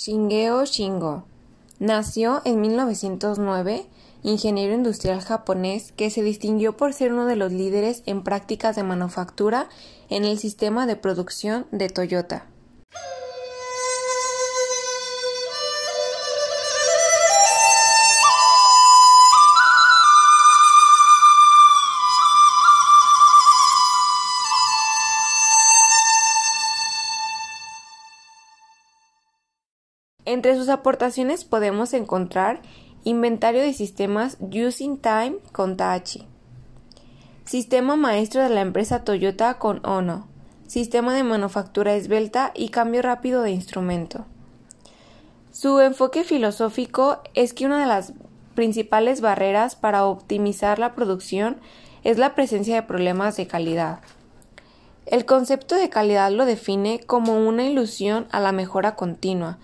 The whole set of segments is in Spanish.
Shingeo Shingo nació en 1909, ingeniero industrial japonés que se distinguió por ser uno de los líderes en prácticas de manufactura en el sistema de producción de Toyota. Entre sus aportaciones podemos encontrar inventario de sistemas Using Time con Tachi, sistema maestro de la empresa Toyota con Ono, sistema de manufactura esbelta y cambio rápido de instrumento. Su enfoque filosófico es que una de las principales barreras para optimizar la producción es la presencia de problemas de calidad. El concepto de calidad lo define como una ilusión a la mejora continua,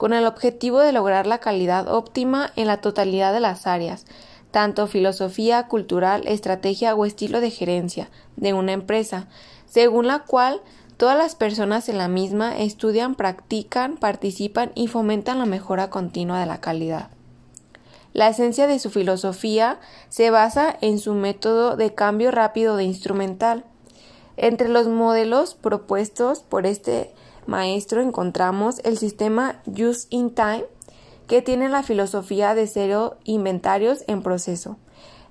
con el objetivo de lograr la calidad óptima en la totalidad de las áreas, tanto filosofía, cultural, estrategia o estilo de gerencia de una empresa, según la cual todas las personas en la misma estudian, practican, participan y fomentan la mejora continua de la calidad. La esencia de su filosofía se basa en su método de cambio rápido de instrumental. Entre los modelos propuestos por este maestro encontramos el sistema Use in Time, que tiene la filosofía de cero inventarios en proceso.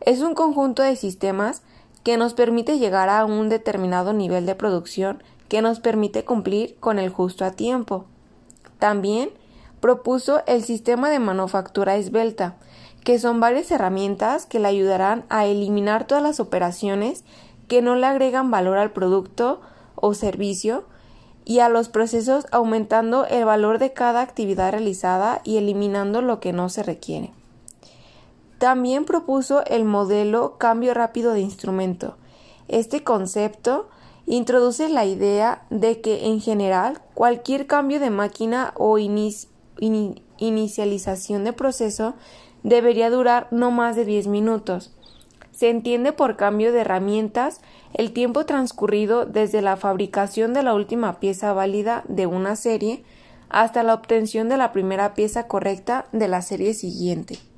Es un conjunto de sistemas que nos permite llegar a un determinado nivel de producción que nos permite cumplir con el justo a tiempo. También propuso el sistema de manufactura esbelta, que son varias herramientas que le ayudarán a eliminar todas las operaciones que no le agregan valor al producto o servicio y a los procesos aumentando el valor de cada actividad realizada y eliminando lo que no se requiere. También propuso el modelo cambio rápido de instrumento. Este concepto introduce la idea de que en general cualquier cambio de máquina o inicialización de proceso debería durar no más de 10 minutos. Se entiende por cambio de herramientas el tiempo transcurrido desde la fabricación de la última pieza válida de una serie hasta la obtención de la primera pieza correcta de la serie siguiente.